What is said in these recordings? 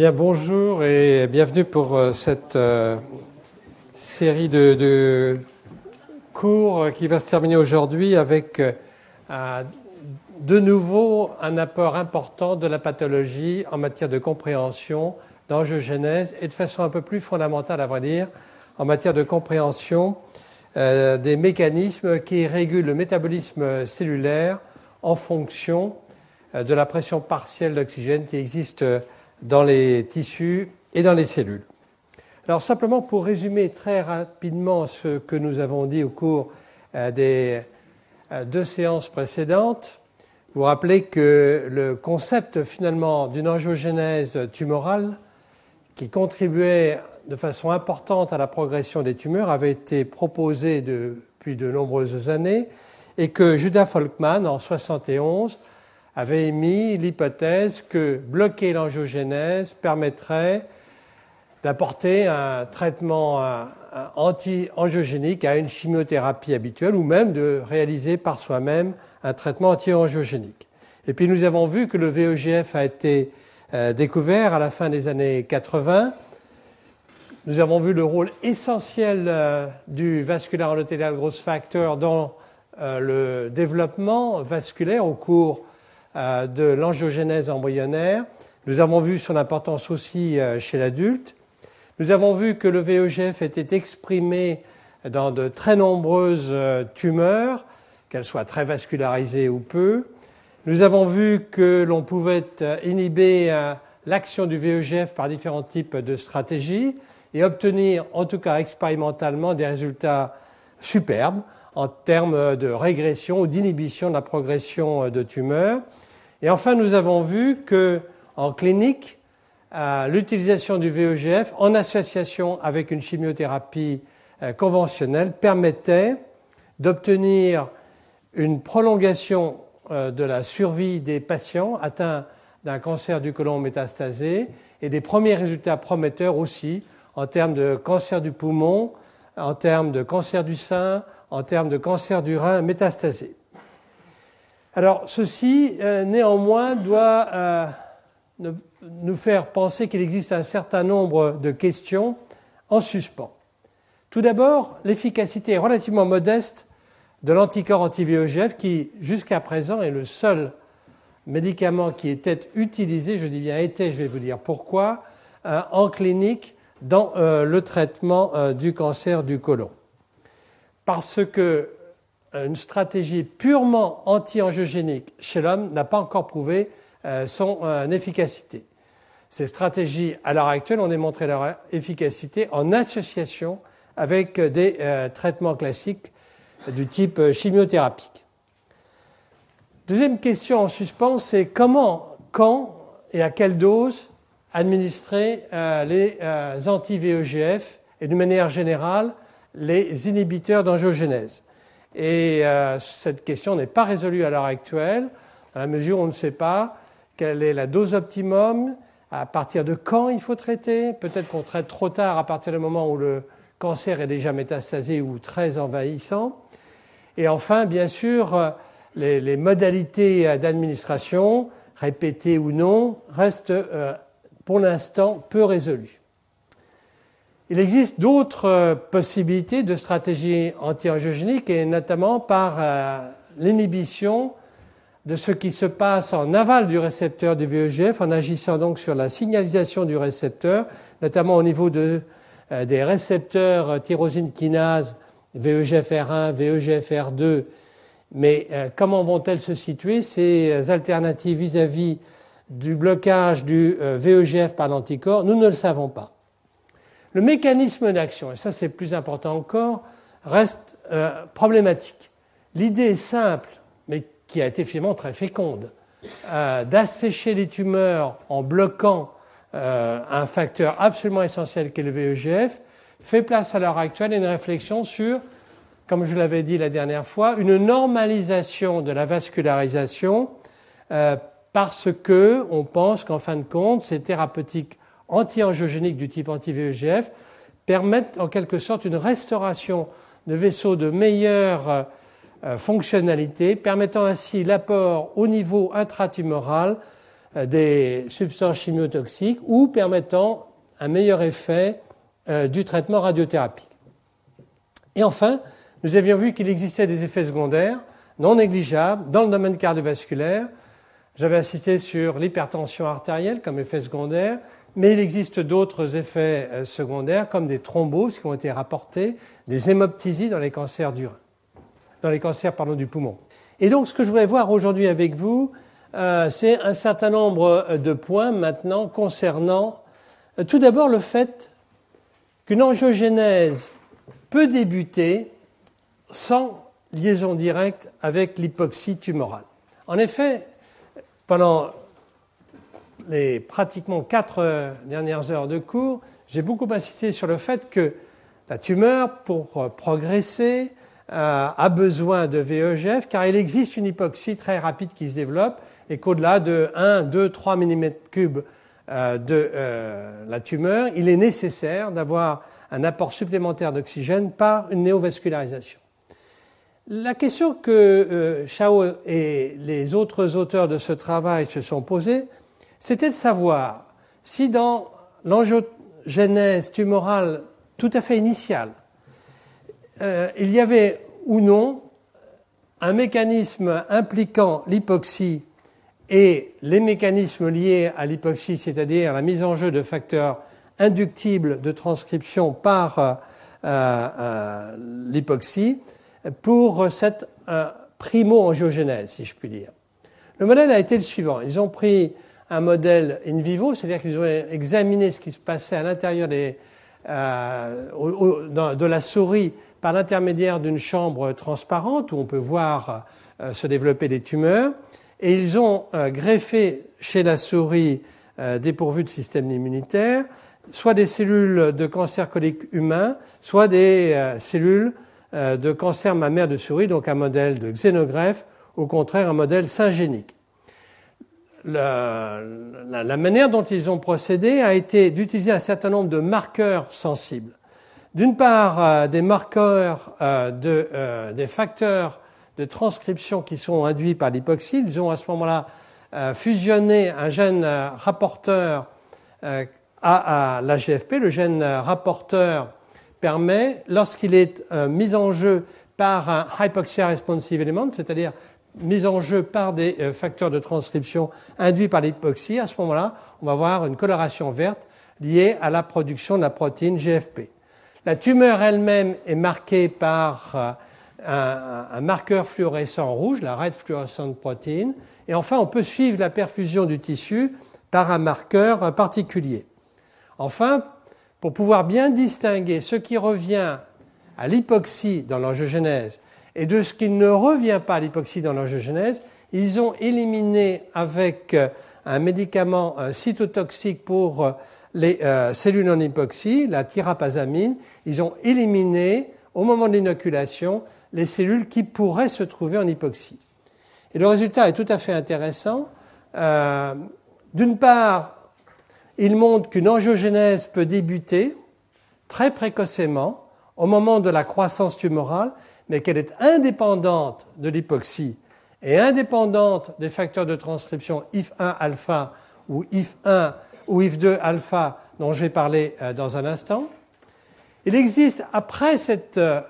Bien, bonjour et bienvenue pour euh, cette euh, série de, cours qui va se terminer aujourd'hui avec euh, de nouveau un apport important de la pathologie en matière de compréhension, d'angiogenèse et de façon un peu plus fondamentale, à vrai dire, en matière de compréhension des mécanismes qui régulent le métabolisme cellulaire en fonction de la pression partielle d'oxygène qui existe dans les tissus et dans les cellules. Alors simplement pour résumer très rapidement ce que nous avons dit au cours euh, des euh, deux séances précédentes, vous rappelez que le concept finalement d'une angiogénèse tumorale qui contribuait de façon importante à la progression des tumeurs avait été proposé depuis de nombreuses années et que Judah Folkman en 71 avait émis l'hypothèse que bloquer l'angiogénèse permettrait d'apporter un traitement anti-angiogénique à une chimiothérapie habituelle ou même de réaliser par soi-même un traitement anti-angiogénique. Et puis nous avons vu que le VEGF a été euh, découvert à la fin des années 80. Nous avons vu le rôle essentiel euh, du vasculaire endothélial growth factor dans euh, le développement vasculaire au cours de l'angiogénèse embryonnaire. Nous avons vu son importance aussi euh, chez l'adulte. Nous avons vu que le VEGF était exprimé dans de très nombreuses euh, tumeurs, qu'elles soient très vascularisées ou peu. Nous avons vu que l'on pouvait inhiber l'action du VEGF par différents types de stratégies et obtenir, en tout cas expérimentalement, des résultats superbes en termes de régression ou d'inhibition de la progression de tumeurs. Et enfin, nous avons vu que en clinique, l'utilisation du VEGF en association avec une chimiothérapie euh, conventionnelle permettait d'obtenir une prolongation euh, de la survie des patients atteints d'un cancer du côlon métastasé et des premiers résultats prometteurs aussi en termes de cancer du poumon, en termes de cancer du sein, en termes de cancer du rein métastasé. Alors, ceci, euh, néanmoins, doit euh, nous faire penser qu'il existe un certain nombre de questions en suspens. Tout d'abord, l'efficacité relativement modeste de l'anticorps anti-VEGF qui, jusqu'à présent, est le seul médicament qui était utilisé, je dis bien était, je vais vous dire pourquoi, euh, en clinique dans le traitement du cancer du côlon. Parce que une stratégie purement anti-angiogénique chez l'homme n'a pas encore prouvé euh, son euh, efficacité. Ces stratégies, à l'heure actuelle, ont démontré leur efficacité en association avec des euh, traitements classiques du type chimiothérapique. Deuxième question en suspens, c'est comment, quand et à quelle dose administrer les anti-VEGF et de manière générale les inhibiteurs d'angiogénèse. Et euh, cette question n'est pas résolue à l'heure actuelle, à la mesure où on ne sait pas quelle est la dose optimum, à partir de quand il faut traiter. Peut-être qu'on traite trop tard à partir du moment où le cancer est déjà métastasé ou très envahissant. Et enfin, bien sûr, les, modalités d'administration, répétées ou non, restent euh, pour l'instant peu résolues. Il existe d'autres euh, possibilités de stratégie anti-angiogénique et notamment par euh, l'inhibition de ce qui se passe en aval du récepteur du VEGF en agissant donc sur la signalisation du récepteur, notamment au niveau de, euh, des récepteurs tyrosine kinase VEGFR1, VEGFR2. Mais comment vont-elles se situer ces alternatives vis-à-vis du blocage du VEGF par l'anticorps? Nous ne le savons pas. Le mécanisme d'action, et ça c'est plus important encore, reste euh, problématique. L'idée simple, mais qui a été finalement très féconde, euh, d'assécher les tumeurs en bloquant euh, un facteur absolument essentiel qu'est le VEGF, fait place à l'heure actuelle à une réflexion sur, comme je l'avais dit la dernière fois, une normalisation de la vascularisation parce que on pense qu'en fin de compte, ces thérapeutiques anti-angiogéniques du type anti-VEGF permettent en quelque sorte une restauration de vaisseaux de meilleure euh, fonctionnalité, permettant ainsi l'apport au niveau intratumoral des substances chimiotoxiques ou permettant un meilleur effet du traitement radiothérapie. Et enfin, nous avions vu qu'il existait des effets secondaires non négligeables dans le domaine cardiovasculaire. J'avais insisté sur l'hypertension artérielle comme effet secondaire, mais il existe d'autres effets euh, secondaires comme des thromboses qui ont été rapportés, des hémoptysies dans les cancers du rein, dans les cancers du poumon. Et donc ce que je voudrais voir aujourd'hui avec vous, euh, c'est un certain nombre euh, de points maintenant concernant tout d'abord le fait qu'une angiogénèse peut débuter sans liaison directe avec l'hypoxie tumorale. En effet, pendant les pratiquement quatre dernières heures de cours, j'ai beaucoup insisté sur le fait que la tumeur, pour progresser, euh, a besoin de VEGF car il existe une hypoxie très rapide qui se développe et qu'au-delà de 1, 2, 3 mm3 de euh, la tumeur, il est nécessaire d'avoir un apport supplémentaire d'oxygène par une néovascularisation. La question que euh, Chao et les autres auteurs de ce travail se sont posées, c'était de savoir si dans l'angiogénèse tumorale tout à fait initiale, euh, il y avait ou non un mécanisme impliquant l'hypoxie et les mécanismes liés à l'hypoxie, c'est-à-dire la mise en jeu de facteurs inductible de transcription par euh, euh, l'hypoxie pour cette euh, primo-angiogénèse, si je puis dire. Le modèle a été le suivant. Ils ont pris un modèle in vivo, c'est-à-dire qu'ils ont examiné ce qui se passait à l'intérieur des, de la souris par l'intermédiaire d'une chambre transparente où on peut voir se développer des tumeurs. Et ils ont greffé chez la souris dépourvue de système immunitaire soit des cellules de cancer colique humain, soit des euh, cellules euh, de cancer mammaire de souris, donc un modèle de xénogreffe, au contraire un modèle syngénique. La, manière dont ils ont procédé a été d'utiliser un certain nombre de marqueurs sensibles. D'une part, euh, des marqueurs de, des facteurs de transcription qui sont induits par l'hypoxie. Ils ont à ce moment-là fusionné un gène rapporteur à, la GFP, le gène rapporteur permet, lorsqu'il est euh, mis en jeu par un hypoxia responsive element, c'est-à-dire mis en jeu par des euh, facteurs de transcription induits par l'hypoxie, à ce moment-là, on va avoir une coloration verte liée à la production de la protéine GFP. La tumeur elle-même est marquée par euh, un, marqueur fluorescent rouge, la red fluorescent protein, et enfin on peut suivre la perfusion du tissu par un marqueur particulier. Enfin, pour pouvoir bien distinguer ce qui revient à l'hypoxie dans l'angiogénèse et de ce qui ne revient pas à l'hypoxie dans l'angiogénèse, ils ont éliminé avec euh, un médicament cytotoxique pour euh, les euh, cellules en hypoxie, la tyrapazamine, ils ont éliminé au moment de l'inoculation les cellules qui pourraient se trouver en hypoxie. Et le résultat est tout à fait intéressant. D'une part, il montre qu'une angiogénèse peut débuter très précocement au moment de la croissance tumorale, mais qu'elle est indépendante de l'hypoxie et indépendante des facteurs de transcription IF1 alpha ou IF1 ou IF2 alpha dont je vais parler euh, dans un instant. Il existe, après cette euh,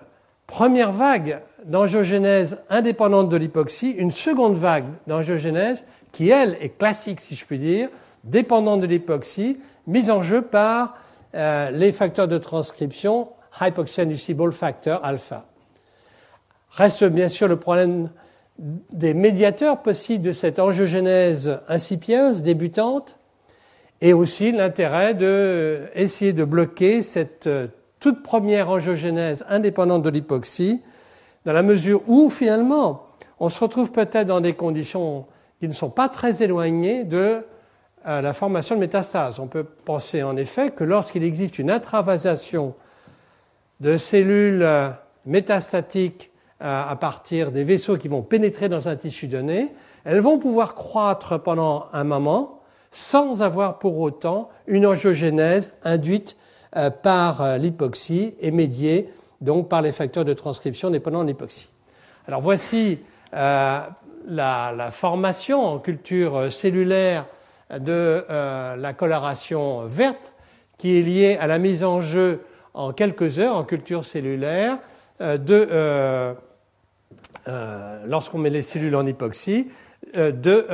première vague d'angiogénèse indépendante de l'hypoxie, une seconde vague d'angiogénèse qui, elle, est classique, si je puis dire, dépendant de l'époxy, mise en jeu par euh, les facteurs de transcription hypoxia-inducible factor alpha. Reste bien sûr le problème des médiateurs possibles de cette angiogénèse incipieuse, débutante, et aussi l'intérêt d'essayer de bloquer cette euh, toute première angiogénèse indépendante de l'hypoxie, dans la mesure où finalement on se retrouve peut-être dans des conditions qui ne sont pas très éloignées de à la formation de métastases. On peut penser en effet que lorsqu'il existe une intravasation de cellules euh, métastatiques euh, à partir des vaisseaux qui vont pénétrer dans un tissu donné, elles vont pouvoir croître pendant un moment sans avoir pour autant une angiogénèse induite euh, par l'hypoxie et médiée donc par les facteurs de transcription dépendant de l'hypoxie. Alors voici la, la, formation en culture cellulaire de la coloration verte qui est liée à la mise en jeu en quelques heures en culture cellulaire de lorsqu'on met les cellules en hypoxie de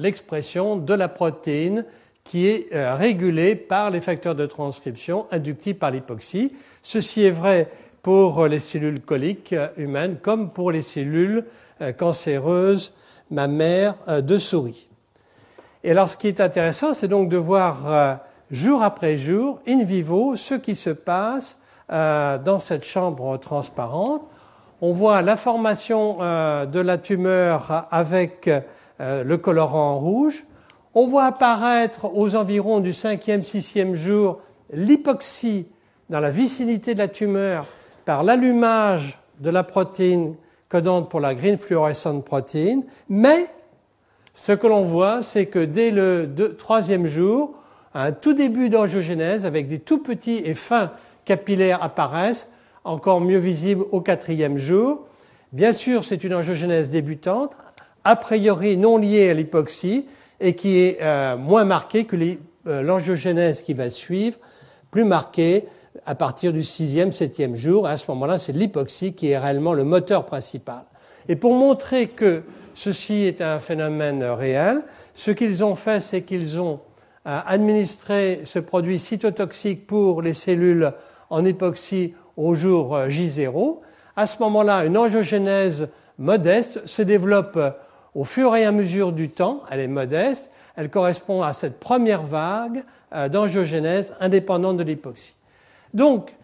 l'expression de la protéine qui est euh, régulé par les facteurs de transcription inductifs par l'hypoxie. Ceci est vrai pour les cellules coliques euh, humaines comme pour les cellules euh, cancéreuses mammaires de souris. Et alors ce qui est intéressant, c'est donc de voir jour après jour, in vivo, ce qui se passe dans cette chambre transparente. On voit la formation de la tumeur avec le colorant rouge. On voit apparaître aux environs du cinquième, sixième jour l'hypoxie dans la vicinité de la tumeur par l'allumage de la protéine codante pour la green fluorescent protéine, mais ce que l'on voit, c'est que dès le troisième jour, un tout début d'angiogénèse avec des tout petits et fins capillaires apparaissent, encore mieux visibles au quatrième jour. Bien sûr, c'est une angiogénèse débutante, a priori non liée à l'hypoxie, et qui est euh, moins marqué que euh, l'angiogénèse qui va suivre, plus marqué à partir du sixième, septième jour. À ce moment-là, c'est l'hypoxie qui est réellement le moteur principal. Et pour montrer que ceci est un phénomène réel, ce qu'ils ont fait, c'est qu'ils ont euh, administré ce produit cytotoxique pour les cellules en hypoxie au jour J0. À ce moment-là, une angiogénèse modeste se développe au fur et à mesure du temps, elle est modeste, elle correspond à cette première vague euh, d'angiogénèse indépendante de l'hypoxie. Donc,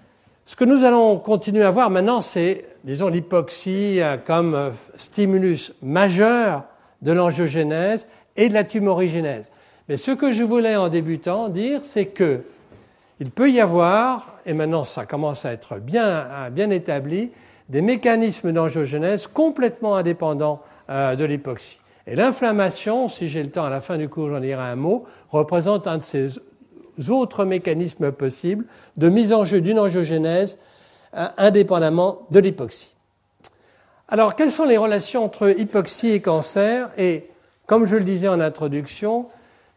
ce que nous allons continuer à voir maintenant, c'est, disons, l'hypoxie euh, comme euh, stimulus majeur de l'angiogénèse et de la tumorigénèse. Mais ce que je voulais en débutant dire, c'est que il peut y avoir, et maintenant ça commence à être bien, bien établi, des mécanismes d'angiogénèse complètement indépendants euh, de l'hypoxie. Et l'inflammation, si j'ai le temps à la fin du cours, j'en dirai un mot, représente un de ces autres mécanismes possibles de mise en jeu d'une angiogénèse euh, indépendamment de l'hypoxie. Alors, quelles sont les relations entre hypoxie et cancer? Et, comme je le disais en introduction,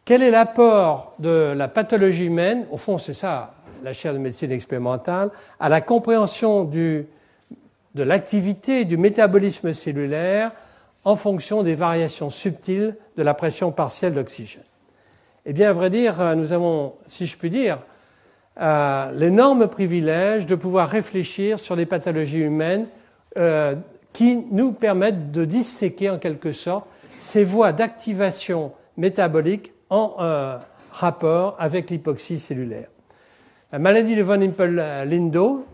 quel est l'apport de la pathologie humaine, au fond c'est ça la chaire de médecine expérimentale, à la compréhension de l'activité du métabolisme cellulaire en fonction des variations subtiles de la pression partielle d'oxygène. Eh bien, à vrai dire, euh, nous avons, si je puis dire, euh, l'énorme privilège de pouvoir réfléchir sur les pathologies humaines euh, qui nous permettent de disséquer en quelque sorte ces voies d'activation métabolique en rapport avec l'hypoxie cellulaire. La maladie de von Hippel-Lindau,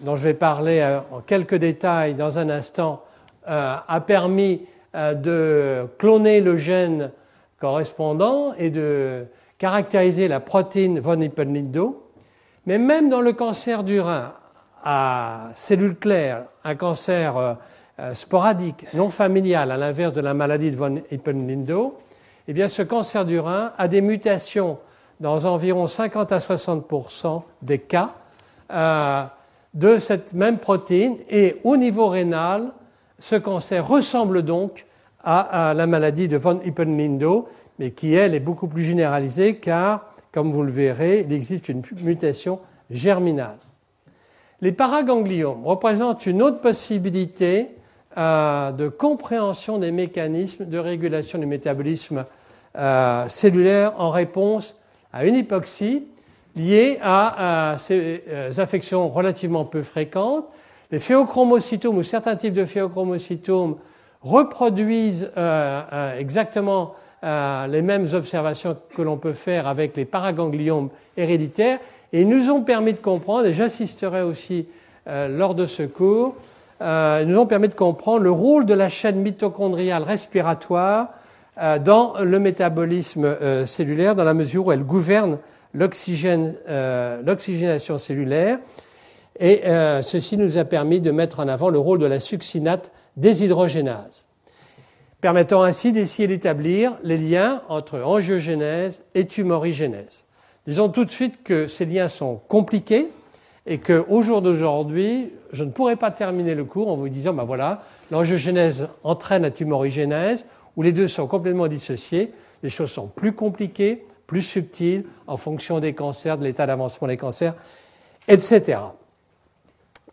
dont je vais parler en quelques détails dans un instant, a permis euh, de cloner le gène correspondant et de caractériser la protéine von Hippel-Lindau. Mais même dans le cancer du rein à cellules claires, un cancer euh, euh, sporadique, non familial, à l'inverse de la maladie de von Hippel-Lindau, eh bien, ce cancer du rein a des mutations dans environ 50 à 60% des cas de cette même protéine et au niveau rénal, ce cancer ressemble donc à, la maladie de von Hippel-Lindau, mais qui, elle, est beaucoup plus généralisée car, comme vous le verrez, il existe une mutation germinale. Les paragangliomes représentent une autre possibilité euh, de compréhension des mécanismes de régulation du métabolisme euh, cellulaire en réponse à une hypoxie liée à, ces euh, infections relativement peu fréquentes, les phéochromocytomes ou certains types de phéochromocytomes reproduisent euh, euh, exactement euh, les mêmes observations que l'on peut faire avec les paragangliomes héréditaires. Et nous ont permis de comprendre, et j'insisterai aussi lors de ce cours, nous ont permis de comprendre le rôle de la chaîne mitochondriale respiratoire dans le métabolisme cellulaire, dans la mesure où elle gouverne l'oxygénation cellulaire et euh, ceci nous a permis de mettre en avant le rôle de la succinate déshydrogénase, permettant ainsi d'essayer d'établir les liens entre angiogénèse et tumorigénèse. Disons tout de suite que ces liens sont compliqués et qu'au jour d'aujourd'hui, je ne pourrais pas terminer le cours en vous disant, ben voilà, l'angiogénèse entraîne la tumorigénèse où les deux sont complètement dissociés, les choses sont plus compliquées, plus subtiles en fonction des cancers, de l'état d'avancement des cancers, etc.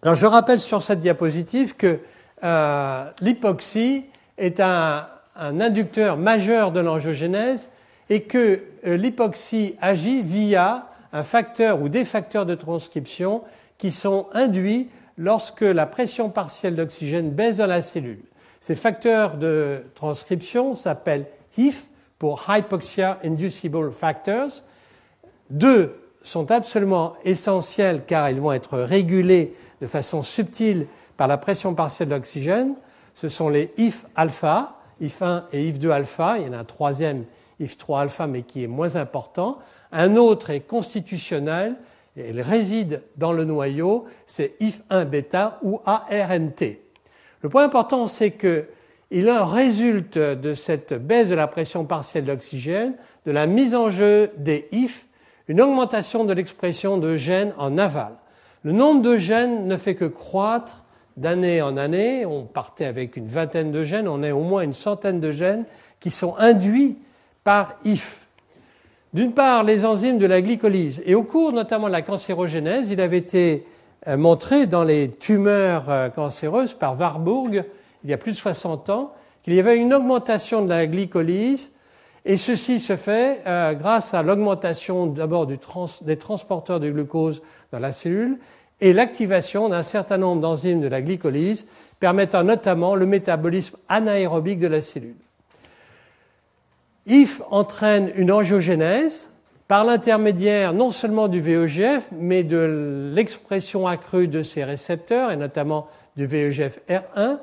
Alors je rappelle sur cette diapositive que euh, l'hypoxie est un, inducteur majeur de l'angiogénèse et que euh, l'hypoxie agit via un facteur ou des facteurs de transcription qui sont induits lorsque la pression partielle d'oxygène baisse dans la cellule. Ces facteurs de transcription s'appellent HIF pour Hypoxia Inducible Factors. Deux sont absolument essentiels car ils vont être régulés de façon subtile par la pression partielle d'oxygène. Ce sont les IF alpha, IF 1 et IF 2 alpha. Il y en a un troisième, IF 3 alpha, mais qui est moins important. Un autre est constitutionnel, et il réside dans le noyau, c'est IF 1 bêta ou ARNT. Le point important, c'est qu'il en résulte de cette baisse de la pression partielle d'oxygène, de la mise en jeu des IF, une augmentation de l'expression de gènes en aval. Le nombre de gènes ne fait que croître d'année en année. On partait avec une vingtaine de gènes, on a au moins une centaine de gènes qui sont induits par IF. D'une part, les enzymes de la glycolyse. Et au cours notamment de la cancérogénèse, il avait été euh, montré dans les tumeurs euh, cancéreuses par Warburg, il y a plus de 60 ans, qu'il y avait une augmentation de la glycolyse, et ceci se fait euh, grâce à l'augmentation d'abord des transporteurs de glucose dans la cellule et l'activation d'un certain nombre d'enzymes de la glycolyse permettant notamment le métabolisme anaérobique de la cellule. IF entraîne une angiogénèse par l'intermédiaire non seulement du VEGF, mais de l'expression accrue de ces récepteurs, et notamment du VEGF R1,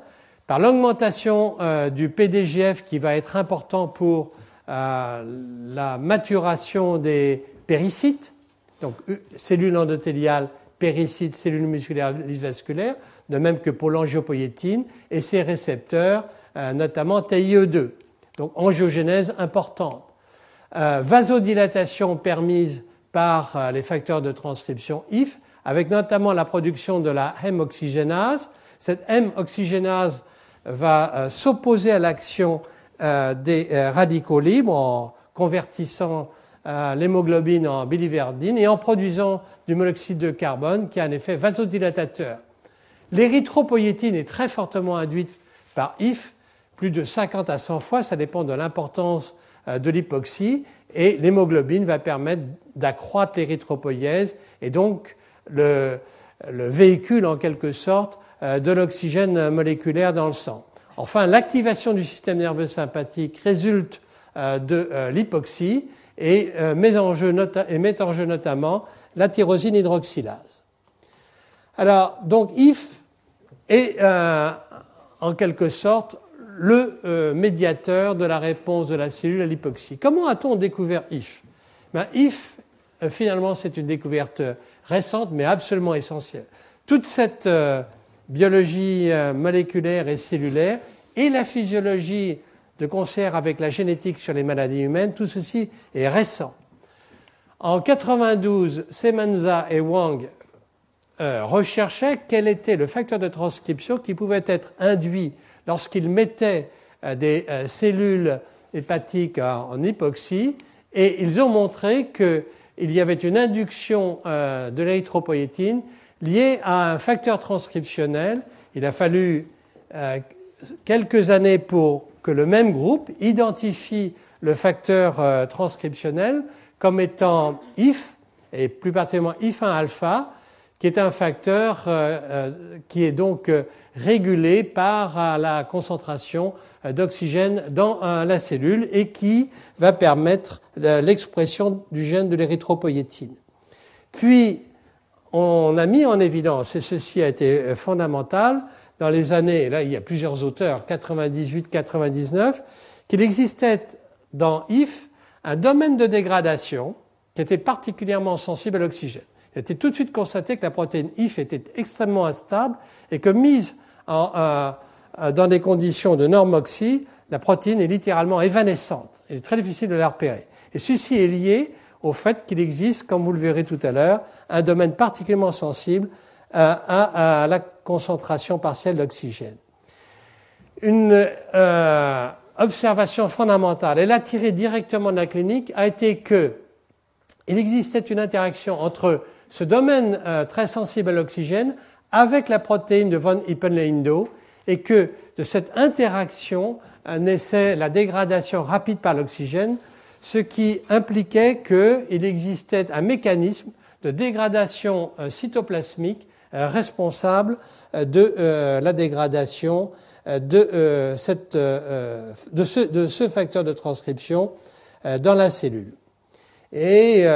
par l'augmentation euh, du PDGF qui va être important pour euh, la maturation des péricytes, donc cellules endothéliales, péricytes, cellules musculaires vasculaires, de même que pour l'angiopoïétine, et ses récepteurs, euh, notamment TIE2. Donc angiogénèse importante. Euh, vasodilatation permise par euh, les facteurs de transcription IF, avec notamment la production de la M-oxygénase. Cette M-oxygénase va euh, s'opposer à l'action des radicaux libres en convertissant l'hémoglobine en biliverdine et en produisant du monoxyde de carbone qui a un effet vasodilatateur. L'érythropoïétine est très fortement induite par IF, plus de 50 à 100 fois, ça dépend de l'importance euh, de l'hypoxie et l'hémoglobine va permettre d'accroître l'érythropoïèse et donc le, véhicule en quelque sorte euh, de l'oxygène moléculaire dans le sang. Enfin, l'activation du système nerveux sympathique résulte euh, de l'hypoxie et met en jeu, met en jeu notamment la tyrosine hydroxylase. Alors, donc, IF est en quelque sorte le euh, médiateur de la réponse de la cellule à l'hypoxie. Comment a-t-on découvert IF? Ben, IF, euh, finalement, c'est une découverte récente, mais absolument essentielle. Toute cette euh, biologie moléculaire et cellulaire et la physiologie de concert avec la génétique sur les maladies humaines, tout ceci est récent. En 92, Semenza et Wang recherchaient quel était le facteur de transcription qui pouvait être induit lorsqu'ils mettaient euh, des euh, cellules hépatiques en hypoxie et ils ont montré qu'il y avait une induction euh, de l'érythropoïétine liée à un facteur transcriptionnel. Il a fallu quelques années pour que le même groupe identifie le facteur transcriptionnel comme étant IF, et plus particulièrement IF1 alpha, qui est un facteur euh, euh, qui est donc euh, régulé par la concentration d'oxygène dans la cellule et qui va permettre l'expression du gène de l'érythropoïétine. Puis, on a mis en évidence, et ceci a été fondamental, dans les années, là il y a plusieurs auteurs, 98-99, qu'il existait dans IF un domaine de dégradation qui était particulièrement sensible à l'oxygène il a été tout de suite constaté que la protéine IF était extrêmement instable et que mise en, dans des conditions de normoxy, la protéine est littéralement évanescente. Il est très difficile de la repérer. Et ceci est lié au fait qu'il existe, comme vous le verrez tout à l'heure, un domaine particulièrement sensible à, la concentration partielle d'oxygène. Euh, observation fondamentale, elle a tiré directement de la clinique, a été que il existait une interaction entre ce domaine euh, très sensible à l'oxygène avec la protéine de von Hippel-Lindau et que de cette interaction euh, naissait la dégradation rapide par l'oxygène, ce qui impliquait qu'il existait un mécanisme de dégradation euh, cytoplasmique responsable de la dégradation de, cette, de, ce, de, ce, facteur de transcription dans la cellule. Et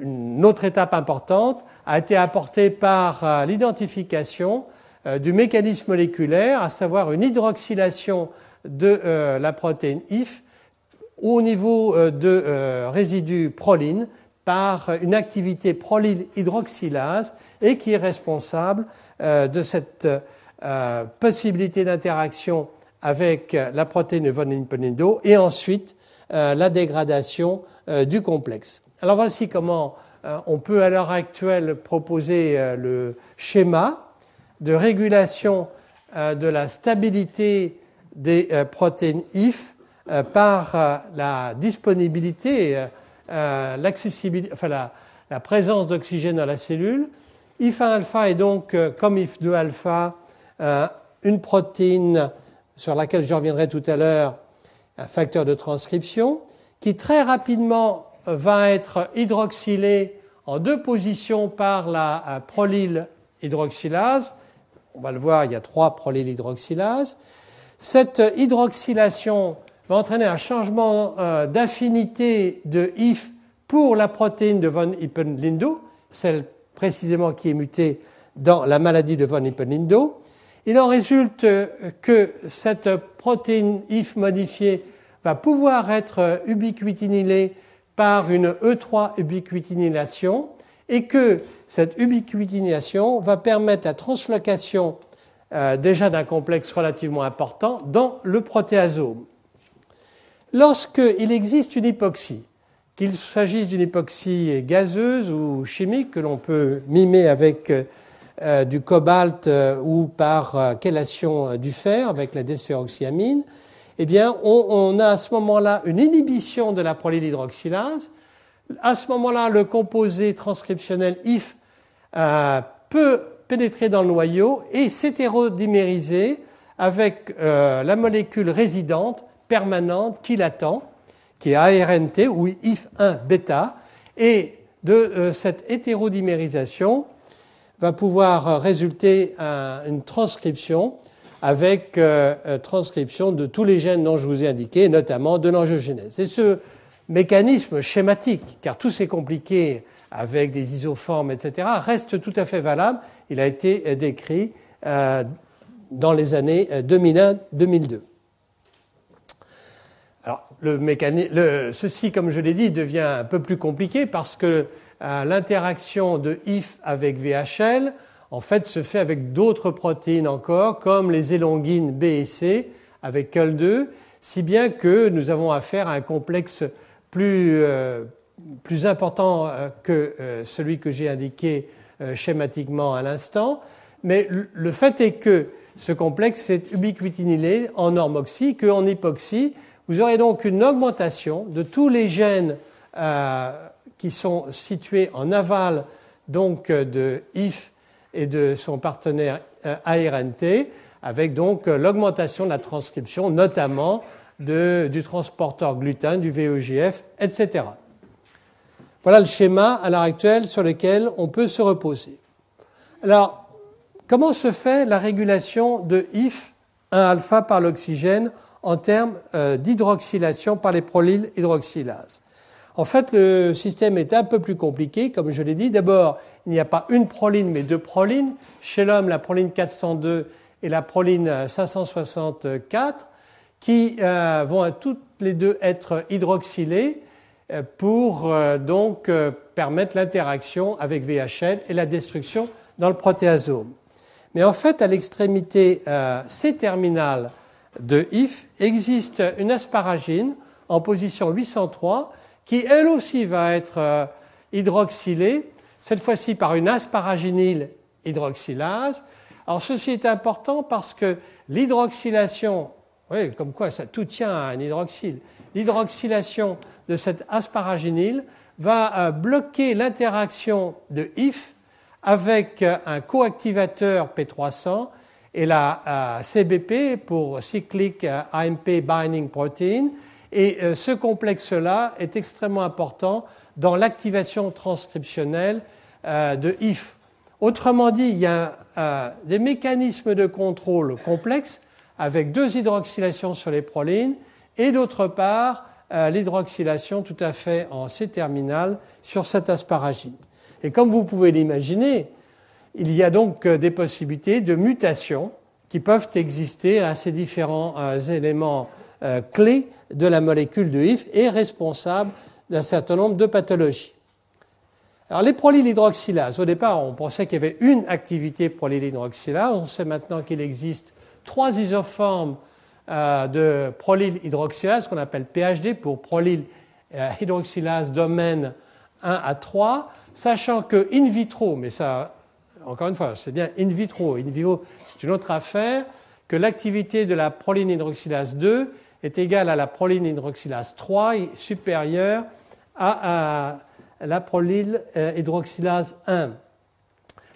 une autre étape importante a été apportée par euh, l'identification euh, du mécanisme moléculaire, à savoir une hydroxylation de euh, la protéine IF au niveau de résidus proline par une activité prolyl hydroxylase et qui est responsable de cette possibilité d'interaction avec la protéine von Hipponido et ensuite la dégradation du complexe. Alors voici comment euh, on peut à l'heure actuelle proposer euh, le schéma de régulation euh, de la stabilité des protéines IF par la disponibilité, l'accessibilité, enfin la, présence d'oxygène dans la cellule. IF1 alpha est donc, comme IF2 alpha, une protéine sur laquelle je reviendrai tout à l'heure, un facteur de transcription, qui très rapidement va être hydroxylé en deux positions par la euh, prolyl hydroxylase. On va le voir, il y a trois prolyl hydroxylases. Cette hydroxylation va entraîner un changement euh, d'affinité de IF pour la protéine de von Hippel-Lindau, celle précisément qui est mutée dans la maladie de von Hippel-Lindau. Il en résulte que cette protéine IF modifiée va pouvoir être ubiquitinylée par une E3 ubiquitinylation et que cette ubiquitinylation va permettre la translocation euh, déjà d'un complexe relativement important dans le protéasome. Lorsqu'il existe une hypoxie, qu'il s'agisse d'une hypoxie gazeuse ou chimique que l'on peut mimer avec euh, du cobalt euh, ou par chélation du fer avec la désphéroxyamine, eh bien, on, a à ce moment-là une inhibition de la prolylhydroxylase. À ce moment-là, le composé transcriptionnel IF euh, peut pénétrer dans le noyau et s'hétérodimériser avec euh, la molécule résidente permanente qui l'attend, qui est ARNT ou IF1 bêta. Et de euh, cette hétérodimérisation va pouvoir résulter une transcription avec euh, euh, transcription de tous les gènes dont je vous ai indiqué, notamment de l'angiogénèse. Et ce mécanisme schématique, car tout c'est compliqué avec des isoformes, etc., reste tout à fait valable. Il a été euh, décrit dans les années 2001-2002. Alors, le mécanisme, ceci, comme je l'ai dit, devient un peu plus compliqué parce que l'interaction de IF avec VHL en fait, se fait avec d'autres protéines encore, comme les élongines B et C, avec CUL2, si bien que nous avons affaire à un complexe plus, euh, plus important euh, que euh, celui que j'ai indiqué schématiquement à l'instant. Mais le fait est que ce complexe est ubiquitinylé en normoxie qu'en hypoxie. Vous aurez donc une augmentation de tous les gènes qui sont situés en aval donc de IF et de son partenaire euh, ARNT, avec donc euh, l'augmentation de la transcription, notamment du transporteur gluten, du VEGF, etc. Voilà le schéma à l'heure actuelle sur lequel on peut se reposer. Alors, comment se fait la régulation de IF 1-alpha par l'oxygène en termes euh, d'hydroxylation par les prolyl hydroxylases? En fait, le système est un peu plus compliqué, comme je l'ai dit. D'abord, il n'y a pas une proline, mais deux prolines. Chez l'homme, la proline 402 et la proline 564, qui euh, vont toutes les deux être hydroxylées euh, pour euh, donc permettre l'interaction avec VHL et la destruction dans le protéasome. Mais en fait, à l'extrémité C-terminale de IF existe une asparagine en position 803 qui elle aussi va être hydroxylée cette fois-ci par une asparaginyle hydroxylase. Alors ceci est important parce que l'hydroxylation Oui, comme quoi ça tout tient à un hydroxyle. L'hydroxylation de cet asparaginyle va bloquer l'interaction de IF avec un coactivateur P300 et la CBP pour Cyclic AMP Binding Protein. Et euh, ce complexe-là est extrêmement important dans l'activation transcriptionnelle euh, de IF. Autrement dit, il y a euh, des mécanismes de contrôle complexes avec deux hydroxylations sur les prolines et d'autre part l'hydroxylation tout à fait en C-terminal sur cette asparagine. Et comme vous pouvez l'imaginer, il y a donc des possibilités de mutation qui peuvent exister à ces différents éléments euh, clés de la molécule de HIF et responsables d'un certain nombre de pathologies. Alors les prolylhydroxylases, au départ on pensait qu'il y avait une activité prolylhydroxylase, on sait maintenant qu'il existe trois isoformes de prolylhydroxylase qu'on appelle PHD pour prolylhydroxylase domaine 1 à 3, sachant que in vitro, mais ça encore une fois, c'est bien in vitro. In vivo, c'est une autre affaire, que l'activité de la proline hydroxylase 2 est égale à la proline hydroxylase 3 et supérieure à, la proline euh, hydroxylase 1.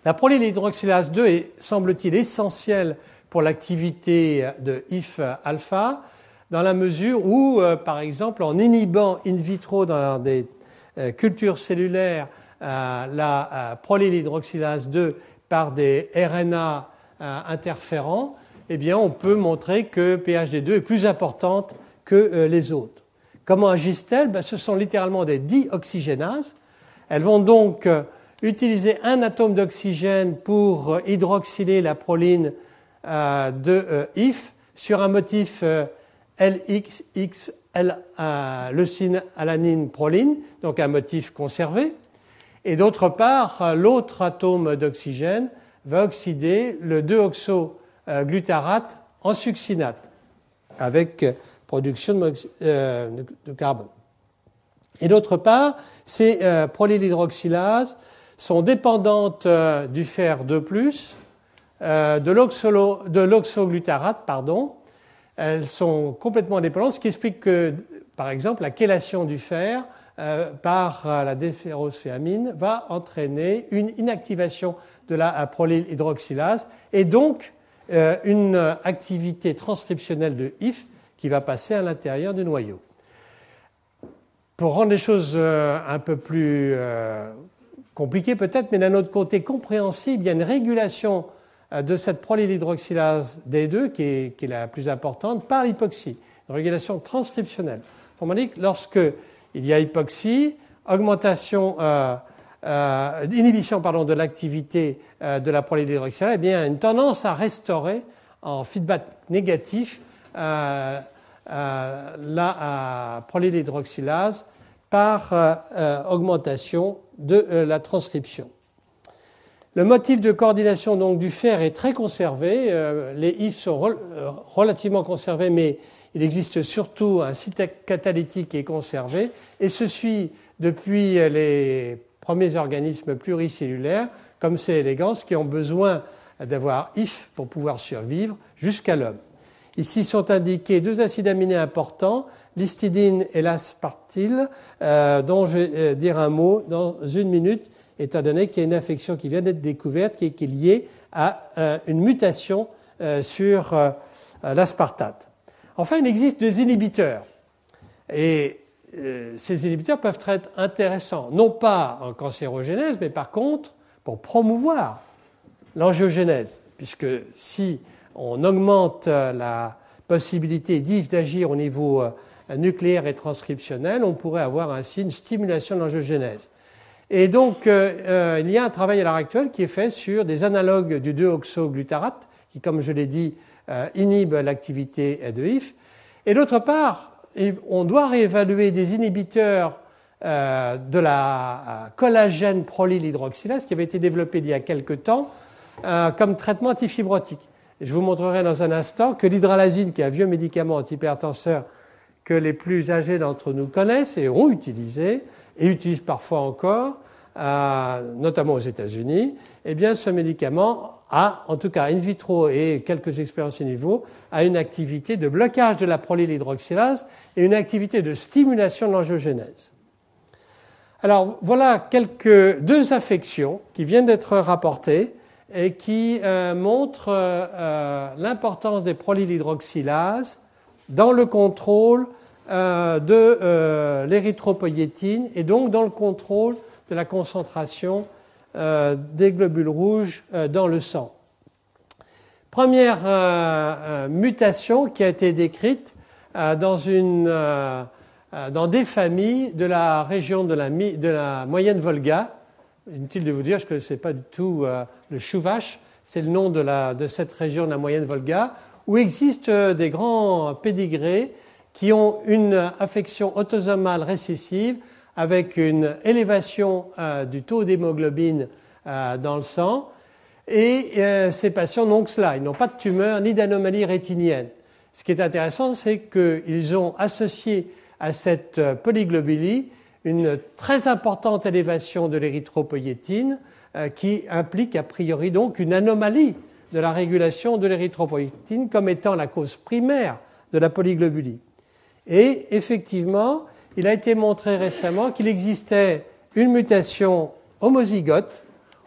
La proline hydroxylase 2 est, semble-t-il, essentielle pour l'activité de IF alpha, dans la mesure où, euh, par exemple, en inhibant in vitro dans des euh, cultures cellulaires euh, la euh, prolylhydroxylase 2 par des RNA euh, interférents, eh on peut montrer que PHD2 est plus importante que les autres. Comment agissent-elles? Ben, Ce sont littéralement des dioxygénases. Elles vont donc utiliser un atome d'oxygène pour hydroxyler la proline de IF sur un motif LXX, leucine alanine proline, donc un motif conservé. Et d'autre part, l'autre atome d'oxygène va oxyder le 2-oxoglutarate en succinate avec production de, euh, carbone. Et d'autre part, ces euh, prolylhydroxylases sont dépendantes euh, du fer 2+, de l'oxoglutarate, pardon. Elles sont complètement dépendantes, ce qui explique que, par exemple, la chélation du fer euh, par euh, la déphérosféamine va entraîner une inactivation de la prolylhydroxylase et donc euh, une activité transcriptionnelle de IF qui va passer à l'intérieur du noyau. Pour rendre les choses un peu plus compliquées peut-être, mais d'un autre côté compréhensible, il y a une régulation de cette prolylhydroxylase D2 qui est, la plus importante par l'hypoxie, une régulation transcriptionnelle. On dit que lorsque il y a hypoxie, augmentation, euh, euh, inhibition pardon, de l'activité euh, de la prolylhydroxylase, eh bien, une tendance à restaurer en feedback négatif la prolylhydroxylase par augmentation de la transcription. Le motif de coordination donc, du fer est très conservé. les IF sont relativement conservés, mais il existe surtout un site catalytique qui est conservé et ce suit depuis les premiers organismes pluricellulaires, comme C. elegans, qui ont besoin d'avoir IF pour pouvoir survivre jusqu'à l'homme. Ici sont indiqués deux acides aminés importants, l'histidine et l'aspartyle, euh, dont je vais euh, dire un mot dans une minute, étant donné qu'il y a une infection qui vient d'être découverte qui est liée à euh, une mutation sur l'aspartate. Enfin, il existe des inhibiteurs. Et euh, ces inhibiteurs peuvent être intéressants, non pas en cancérogénèse, mais par contre pour promouvoir l'angiogénèse, puisque si on augmente la possibilité d'IF d'agir au niveau euh, nucléaire et transcriptionnel, on pourrait avoir ainsi une stimulation de l'angiogénèse. Et donc, euh, il y a un travail à l'heure actuelle qui est fait sur des analogues du 2-oxoglutarate, qui, comme je l'ai dit, euh, inhibe l'activité de IF. Et d'autre part, on doit réévaluer des inhibiteurs euh, de la euh, collagène prolylhydroxylase qui avait été développé il y a quelque temps comme traitement antifibrotique. je vous montrerai dans un instant que l'hydralazine, qui est un vieux médicament antihypertenseur que les plus âgés d'entre nous connaissent et ont utilisé, et utilisent parfois encore, notamment aux États-Unis, eh bien, ce médicament a, en tout cas in vitro et quelques expériences in vivo, a une activité de blocage de la prolylhydroxylase et une activité de stimulation de l'angiogénèse. Alors voilà quelques deux affections qui viennent d'être rapportées et qui euh, montrent euh, euh, l'importance des prolylhydroxylases dans le contrôle de l'érythropoïétine et donc dans le contrôle de la concentration des globules rouges dans le sang. Première euh, mutation qui a été décrite dans, une, dans des familles de la région de la, de la moyenne Volga. Inutile de vous dire, je ne connaissais pas du tout le Chuvash, c'est le nom de, la, de, cette région de la moyenne Volga, où existent des grands pédigrés qui ont une affection autosomale récessive avec une élévation euh, du taux d'hémoglobine euh, dans le sang. Et euh, ces patients n'ont que cela, ils n'ont pas de tumeur ni d'anomalie rétinienne. Ce qui est intéressant, c'est qu'ils ont associé à cette polyglobulie une très importante élévation de l'érythropoïétine qui implique a priori donc une anomalie de la régulation de l'érythropoïétine comme étant la cause primaire de la polyglobulie. Et effectivement, il a été montré récemment qu'il existait une mutation homozygote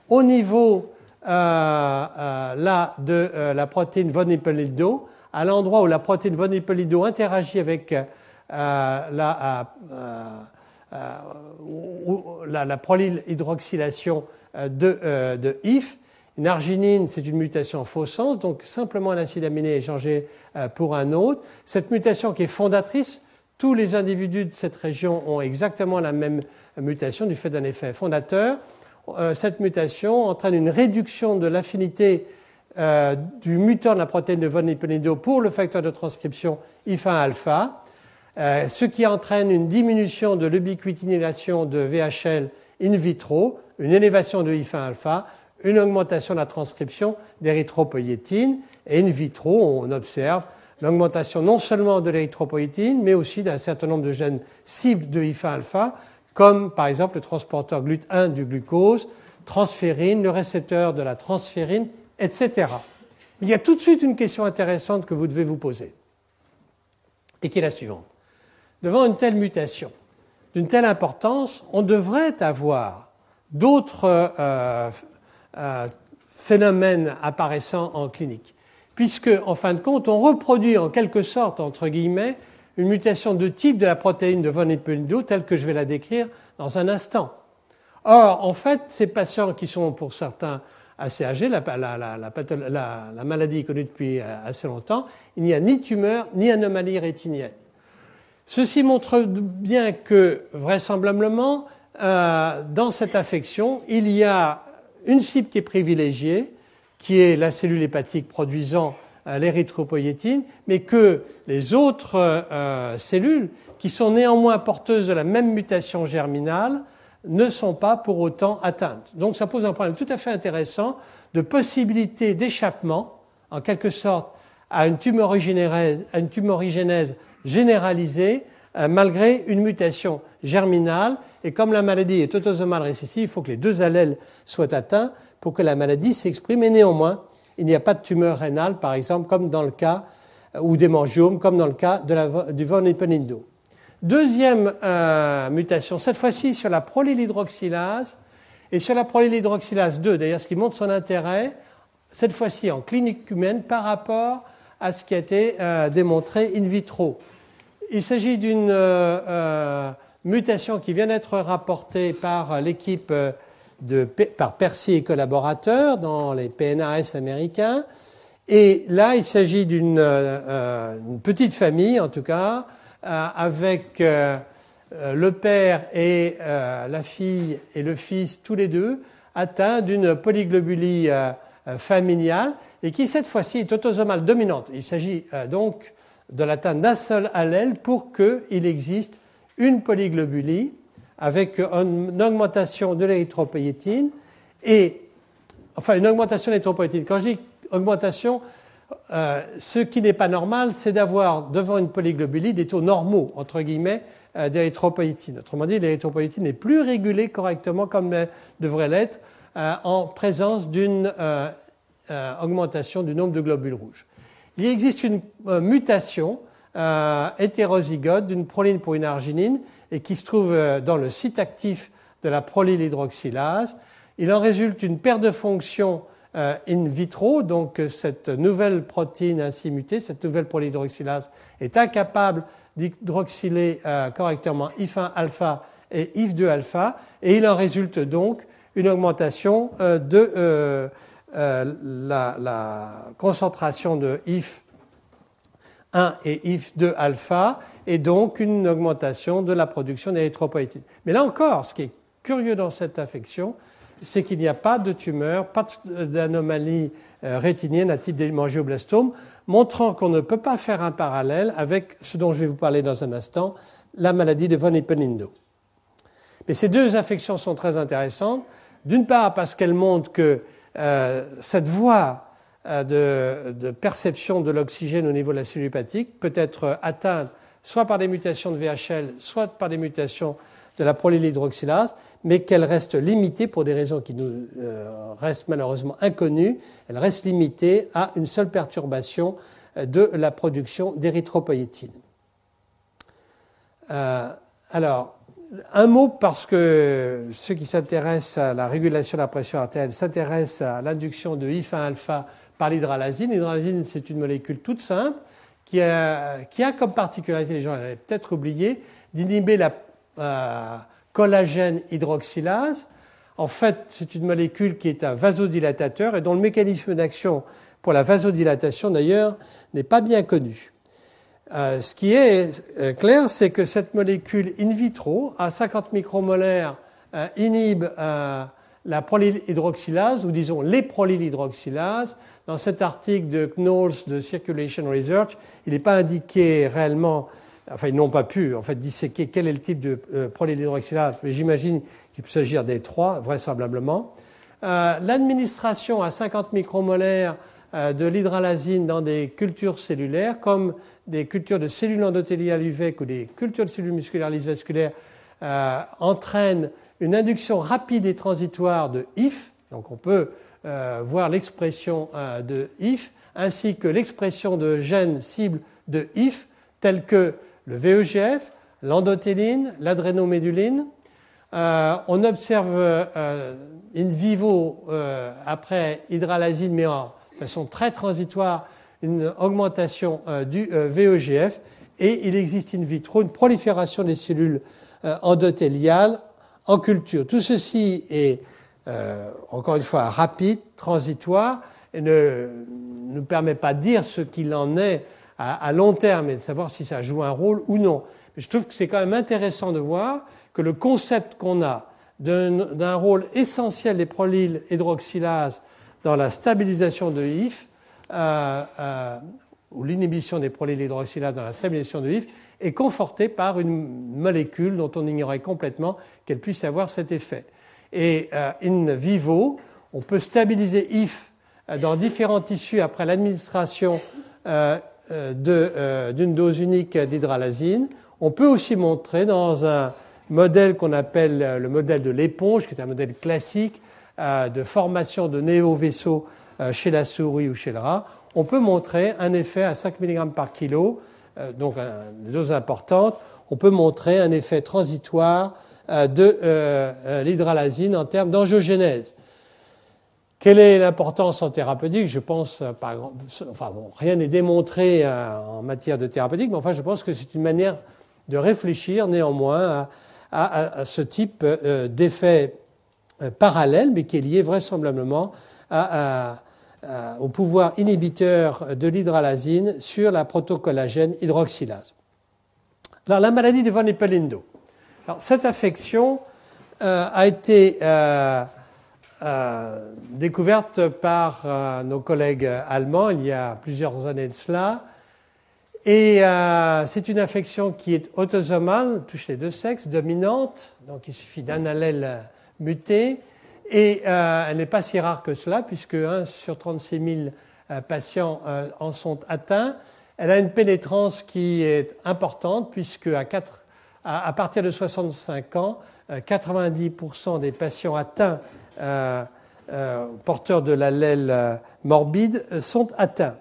au niveau euh, euh, là, de euh, la protéine von Hippel-Lindau, à l'endroit où la protéine von Hippel-Lindau interagit avec la, la, prolylhydroxylation de, de IF. Une arginine, c'est une mutation en faux sens, donc simplement un acide aminé échangé pour un autre. Cette mutation qui est fondatrice tous les individus de cette région ont exactement la même mutation du fait d'un effet fondateur. Euh, cette mutation entraîne une réduction de l'affinité euh, du mutant de la protéine de von Hippel-Lindau pour le facteur de transcription IF1-alpha, euh, ce qui entraîne une diminution de l'ubiquitinylation de VHL in vitro, une élévation de IF1-alpha, une augmentation de la transcription d'érythropoïétine, et in vitro, on observe l'augmentation non seulement de l'érythropoïétine, mais aussi d'un certain nombre de gènes cibles de IFA-alpha, comme par exemple le transporteur GLUT1 du glucose, transférine, le récepteur de la transférine, etc. Il y a tout de suite une question intéressante que vous devez vous poser, et qui est la suivante. Devant une telle mutation, d'une telle importance, on devrait avoir d'autres euh, euh, phénomènes apparaissant en clinique puisque, en fin de compte, on reproduit en quelque sorte, entre guillemets, une mutation de type de la protéine de von Hippel-Lindau telle que je vais la décrire dans un instant. Or, en fait, ces patients qui sont pour certains assez âgés, la, maladie est connue depuis euh, assez longtemps, il n'y a ni tumeur ni anomalie rétinienne. Ceci montre bien que, vraisemblablement, euh, dans cette affection, il y a une cible qui est privilégiée, qui est la cellule hépatique produisant l'érythropoïétine, mais que les autres euh, cellules, qui sont néanmoins porteuses de la même mutation germinale, ne sont pas pour autant atteintes. Donc ça pose un problème tout à fait intéressant de possibilité d'échappement, en quelque sorte, à une tumorigénèse, généralisée, euh, malgré une mutation germinale. Et comme la maladie est autosomale récessive, il faut que les deux allèles soient atteints pour que la maladie s'exprime. Et néanmoins, il n'y a pas de tumeur rénale, par exemple, comme dans le cas, euh, ou d'hémangiomes, comme dans le cas du von Hippel-Lindau. Deuxième euh, mutation, cette fois-ci sur la prolylhydroxylase, et sur la prolylhydroxylase 2, d'ailleurs, ce qui montre son intérêt, cette fois-ci en clinique humaine par rapport à ce qui a été euh, démontré in vitro. Il s'agit d'une mutation qui vient d'être rapportée par l'équipe par Percy et collaborateurs dans les PNAS américains. Et là, il s'agit d'une euh, euh, petite famille, en tout cas, euh, avec le père et la fille et le fils, tous les deux, atteints d'une polyglobulie familiale et qui, cette fois-ci, est autosomale dominante. Il s'agit donc de l'atteinte d'un seul allèle pour qu'il existe une polyglobulie avec une augmentation de l'érythropoïétine et enfin une augmentation de l'érythropoïétine. Quand je dis augmentation, euh, ce qui n'est pas normal, c'est d'avoir devant une polyglobulie des taux normaux entre guillemets d'érythropoïétine. Autrement dit, l'érythropoïétine n'est plus régulée correctement comme elle devrait l'être en présence d'une augmentation du nombre de globules rouges. Il existe une mutation hétérozygote d'une proline pour une arginine et qui se trouve dans le site actif de la prolylhydroxylase. Il en résulte une perte de fonction euh, in vitro, donc euh, cette nouvelle protéine ainsi mutée, cette nouvelle prolydroxylase est incapable d'hydroxyler euh, correctement IF1 alpha et IF2 alpha, et il en résulte donc une augmentation de la, la, concentration de IF1 et IF2 alpha, et donc une augmentation de la production d'érythropoïétine. Mais là encore, ce qui est curieux dans cette affection, c'est qu'il n'y a pas de tumeur, pas d'anomalie euh, rétinienne à type d'hémangioblastome, montrant qu'on ne peut pas faire un parallèle avec ce dont je vais vous parler dans un instant, la maladie de von Hippel-Lindau. Mais ces deux affections sont très intéressantes, d'une part parce qu'elles montrent que euh, cette voie euh, de, perception de l'oxygène au niveau de la cellule hépatique peut être atteinte soit par des mutations de VHL, soit par des mutations de la prolylhydroxylase, mais qu'elle reste limitée pour des raisons qui nous euh, restent malheureusement inconnues. Elle reste limitée à une seule perturbation euh, de la production d'érythropoïétine. Euh, alors, un mot parce que ceux qui s'intéressent à la régulation de la pression artérielle s'intéressent à l'induction de IF1-alpha par l'hydralazine. L'hydralazine, c'est une molécule toute simple qui a, qui a comme particularité, les gens l'avaient peut-être oublié, d'inhiber la euh, collagène hydroxylase. En fait, c'est une molécule qui est un vasodilatateur et dont le mécanisme d'action pour la vasodilatation, d'ailleurs, n'est pas bien connu. Euh, ce qui est euh, clair, c'est que cette molécule in vitro, à 50 micromolaires, inhibe la prolylhydroxylase, ou disons les prolylhydroxylases. Dans cet article de Knowles de Circulation Research, il n'est pas indiqué réellement enfin ils n'ont pas pu en fait disséquer quel est le type de euh, prolylhydroxylase, mais j'imagine qu'il peut s'agir des trois, vraisemblablement. Euh, l'administration à 50 micromolaires euh, de l'hydralazine dans des cultures cellulaires, comme des cultures de cellules endothéliales UVEC ou des cultures de cellules musculaires lisses vasculaires, entraîne une induction rapide et transitoire de IF, donc on peut voir l'expression de IF, ainsi que l'expression de gènes cibles de IF, tels que le VEGF, l'endothéline, l'adrénoméduline. Euh, on observe euh, in vivo, euh, après hydralazine, mais en façon très transitoire, une augmentation du VEGF. Et il existe in vitro une prolifération des cellules endothéliales en culture. Tout ceci est, encore une fois, rapide, transitoire, et ne nous permet pas de dire ce qu'il en est à, long terme et de savoir si ça joue un rôle ou non. Mais je trouve que c'est quand même intéressant de voir que le concept qu'on a d'un rôle essentiel des prolyl hydroxylases dans la stabilisation de IF, euh, euh, ou l'inhibition des prolyl hydroxylases dans la stabilisation de IF, est conforté par une molécule dont on ignorait complètement qu'elle puisse avoir cet effet. Et euh, in vivo, on peut stabiliser IF dans différents tissus après l'administration euh, euh, d'une dose unique d'hydralazine. On peut aussi montrer dans un modèle qu'on appelle euh, le modèle de l'éponge, qui est un modèle classique de formation de néo-vaisseaux chez la souris ou chez le rat, on peut montrer un effet à 5 mg par kilo, donc une dose importante. On peut montrer un effet transitoire de l'hydralazine en termes d'angiogénèse. Quelle est l'importance en thérapeutique? Je pense, euh, enfin bon, rien n'est démontré euh, en matière de thérapeutique, mais enfin je pense que c'est une manière de réfléchir néanmoins à, ce type euh, d'effet parallèle, mais qui est lié vraisemblablement au pouvoir inhibiteur de l'hydralazine sur la protocollagène hydroxylase. Alors la maladie de von Hippel-Lindau. cette affection a été euh, découverte par euh, nos collègues allemands il y a plusieurs années de cela. Et euh, c'est une affection qui est autosomale, touche les deux sexes, dominante, donc il suffit d'un allèle muté. Et elle n'est pas si rare que cela, puisque 1 sur 36 000 patients en sont atteints. Elle a une pénétrance qui est importante, puisque à 4 à, partir de 65 ans, 90% des patients atteints, porteurs de l'allèle morbide, sont atteints.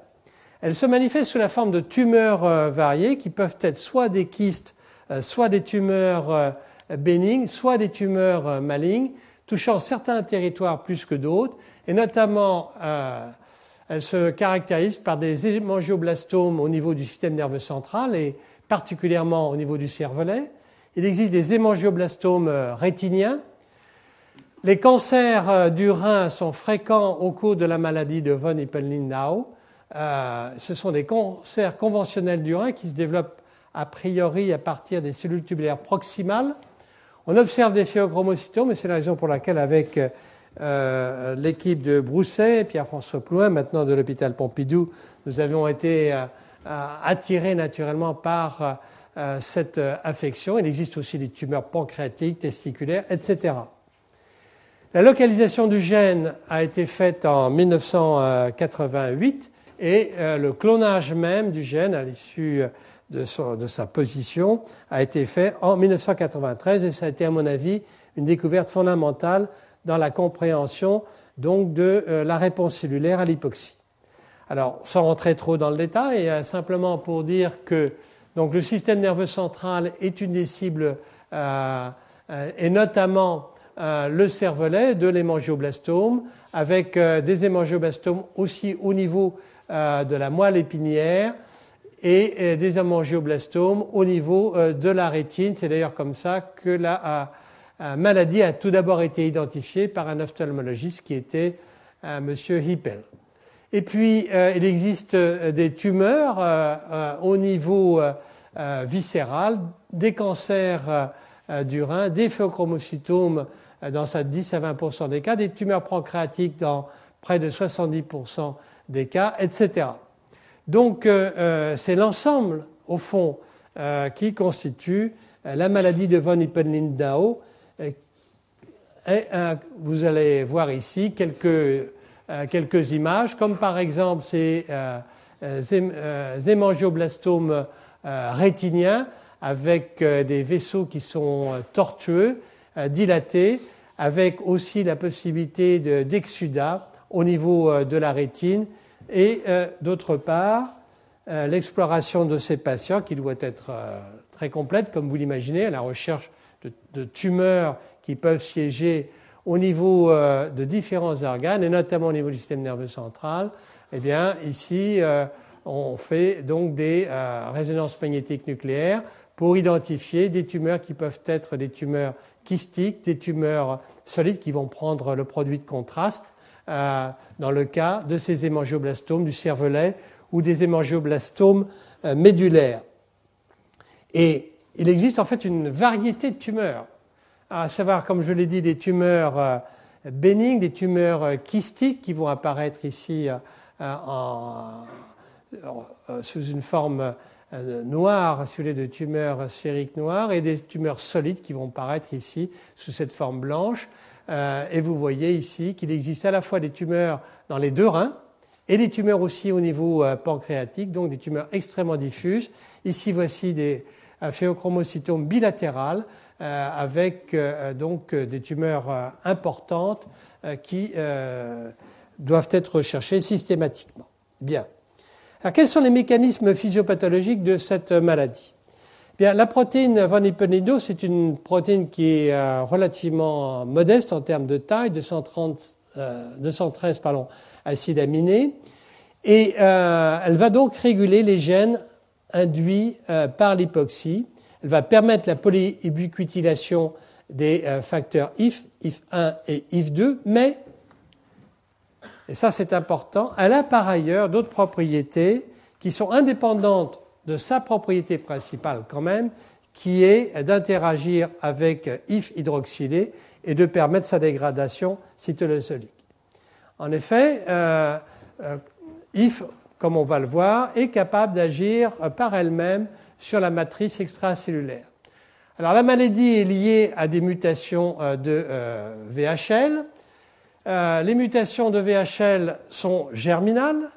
Elle se manifeste sous la forme de tumeurs variées qui peuvent être soit des kystes, soit des tumeurs bénignes, soit des tumeurs malignes, touchant certains territoires plus que d'autres, et notamment elle se caractérise par des hémangioblastomes au niveau du système nerveux central et particulièrement au niveau du cervelet. Il existe des hémangioblastomes euh, rétiniens. Les cancers euh, du rein sont fréquents au cours de la maladie de von Hippel-Lindau. Euh, ce sont des cancers conventionnels du rein qui se développent a priori à partir des cellules tubulaires proximales. On observe des phéochromocytomes et c'est la raison pour laquelle avec euh, l'équipe de Brousset, Pierre-François Plouin, maintenant de l'hôpital Pompidou, nous avions été euh, euh, attirés naturellement par cette affection. Il existe aussi des tumeurs pancréatiques, testiculaires, etc. La localisation du gène a été faite en 1988 et le clonage même du gène à l'issue de, de, sa position a été fait en 1993 et ça a été à mon avis une découverte fondamentale dans la compréhension donc de euh, la réponse cellulaire à l'hypoxie. Alors, sans rentrer trop dans le détail, euh, simplement pour dire que donc, le système nerveux central est une des cibles, euh, et notamment le cervelet de l'hémangioblastome, avec des hémangioblastomes aussi au niveau de la moelle épinière et des hémangioblastomes au niveau de la rétine. C'est d'ailleurs comme ça que la maladie a tout d'abord été identifiée par un ophtalmologiste qui était euh, M. Hippel. Et puis, euh, il existe euh, des tumeurs au niveau viscéral, des cancers du rein, des phéochromocytomes dans 10 à 20% des cas, des tumeurs pancréatiques dans près de 70% des cas, etc. Donc, c'est l'ensemble, au fond, qui constitue la maladie de von Hippel-Lindau vous allez voir ici quelques, euh, quelques images, comme par exemple ces euh, euh, hémangioblastomes rétiniens avec des vaisseaux qui sont tortueux, dilatés, avec aussi la possibilité d'exsudat au niveau de la rétine et d'autre part l'exploration de ces patients qui doit être très complète, comme vous l'imaginez, à la recherche de, tumeurs qui peuvent siéger au niveau euh, de différents organes, et notamment au niveau du système nerveux central, eh bien, ici, euh, on fait donc des euh, résonances magnétiques nucléaires pour identifier des tumeurs qui peuvent être des tumeurs kystiques, des tumeurs solides qui vont prendre le produit de contraste, dans le cas de ces hémangioblastomes du cervelet ou des hémangioblastomes médulaires. Et il existe en fait une variété de tumeurs, à savoir, comme je l'ai dit, des tumeurs euh, bénignes, des tumeurs euh, kystiques qui vont apparaître ici euh, sous une forme noire, sous les de tumeurs sphériques noires, et des tumeurs solides qui vont apparaître ici sous cette forme blanche. Et vous voyez ici qu'il existe à la fois des tumeurs dans les deux reins et des tumeurs aussi au niveau pancréatique, donc des tumeurs extrêmement diffuses. Ici, voici des, phéochromocytome bilatéral euh, avec euh, donc des tumeurs euh, importantes qui doivent être recherchées systématiquement. Bien. Alors, quels sont les mécanismes physiopathologiques de cette maladie? Bien, la protéine von Hippel-Lindau, c'est une protéine qui est relativement modeste en termes de taille, 230, 213 pardon, acides aminés, et elle va donc réguler les gènes induit euh, par l'hypoxie. Elle va permettre la polyubiquitination des euh, facteurs IF, IF1 et IF2, mais, et ça c'est important, elle a par ailleurs d'autres propriétés qui sont indépendantes de sa propriété principale quand même, qui est d'interagir avec IF hydroxylé et de permettre sa dégradation cytosolique. En effet, euh, IF comme on va le voir, est capable d'agir par elle-même sur la matrice extracellulaire. Alors la maladie est liée à des mutations euh, de euh, VHL. Euh, les mutations de VHL sont germinales,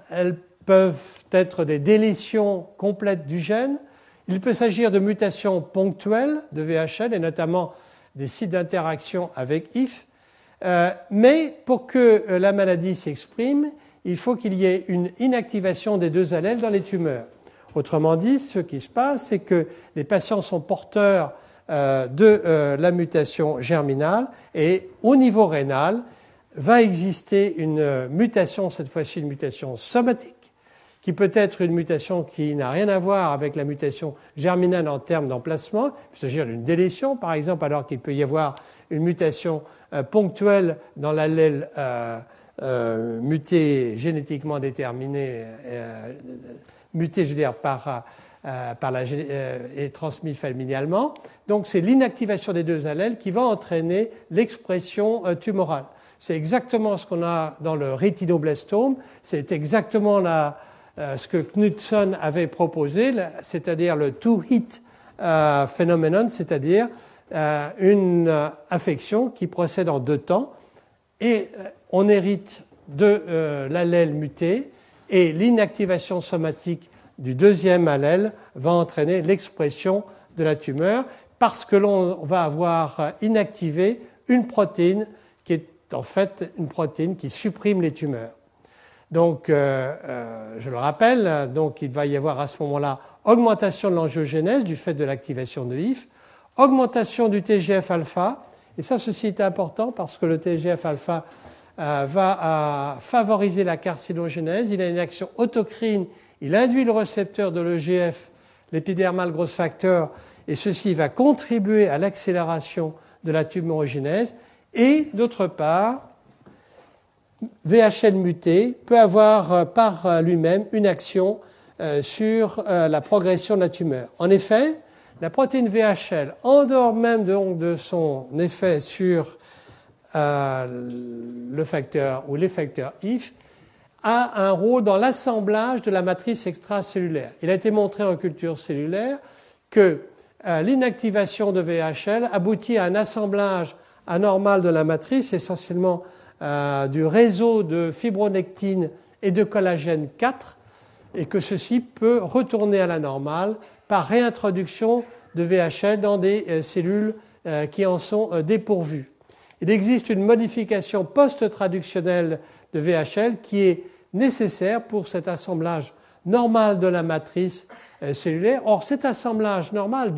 peuvent être des délétions complètes du gène, Il peut s'agir de mutations ponctuelles de VHL et notamment des sites d'interaction avec IF. Euh, mais pour que euh, la maladie s'exprime, il faut qu'il y ait une inactivation des deux allèles dans les tumeurs. Autrement dit, ce qui se passe, c'est que les patients sont porteurs euh, de la mutation germinale et au niveau rénal va exister une mutation, cette fois-ci une mutation somatique, qui peut être une mutation qui n'a rien à voir avec la mutation germinale en termes d'emplacement. Il peut s'agir d'une délétion, par exemple, alors qu'il peut y avoir une mutation euh, ponctuelle dans l'allèle euh, euh, muté génétiquement déterminé, muté, je veux dire, par, par la, et transmis familialement. Donc c'est l'inactivation des deux allèles qui va entraîner l'expression tumorale. C'est exactement ce qu'on a dans le rétinoblastome, c'est exactement la, ce que Knudson avait proposé, c'est-à-dire le two-hit phenomenon, c'est-à-dire euh, une euh, affection qui procède en deux temps et euh, on hérite de l'allèle muté et l'inactivation somatique du deuxième allèle va entraîner l'expression de la tumeur parce que l'on va avoir inactivé une protéine qui est en fait une protéine qui supprime les tumeurs. Donc, je le rappelle, donc il va y avoir à ce moment-là augmentation de l'angiogénèse du fait de l'activation de IF, augmentation du TGF-alpha, et ça ceci est important parce que le TGF-alpha euh, va favoriser la carcinogénèse, il a une action autocrine, il induit le récepteur de l'EGF, l'épidermal growth factor, et ceci va contribuer à l'accélération de la tumorogénèse, et d'autre part, VHL muté peut avoir euh, par lui-même une action euh, sur la progression de la tumeur. En effet, la protéine VHL, en dehors même de, son effet sur euh, le facteur ou les facteurs IF, a un rôle dans l'assemblage de la matrice extracellulaire. Il a été montré en culture cellulaire que euh, l'inactivation de VHL aboutit à un assemblage anormal de la matrice, essentiellement euh, du réseau de fibronectine et de collagène 4, et que ceci peut retourner à la normale par réintroduction de VHL dans des euh, cellules euh, qui en sont dépourvues. Il existe une modification post-traductionnelle de VHL qui est nécessaire pour cet assemblage normal de la matrice cellulaire. Or, cet assemblage normal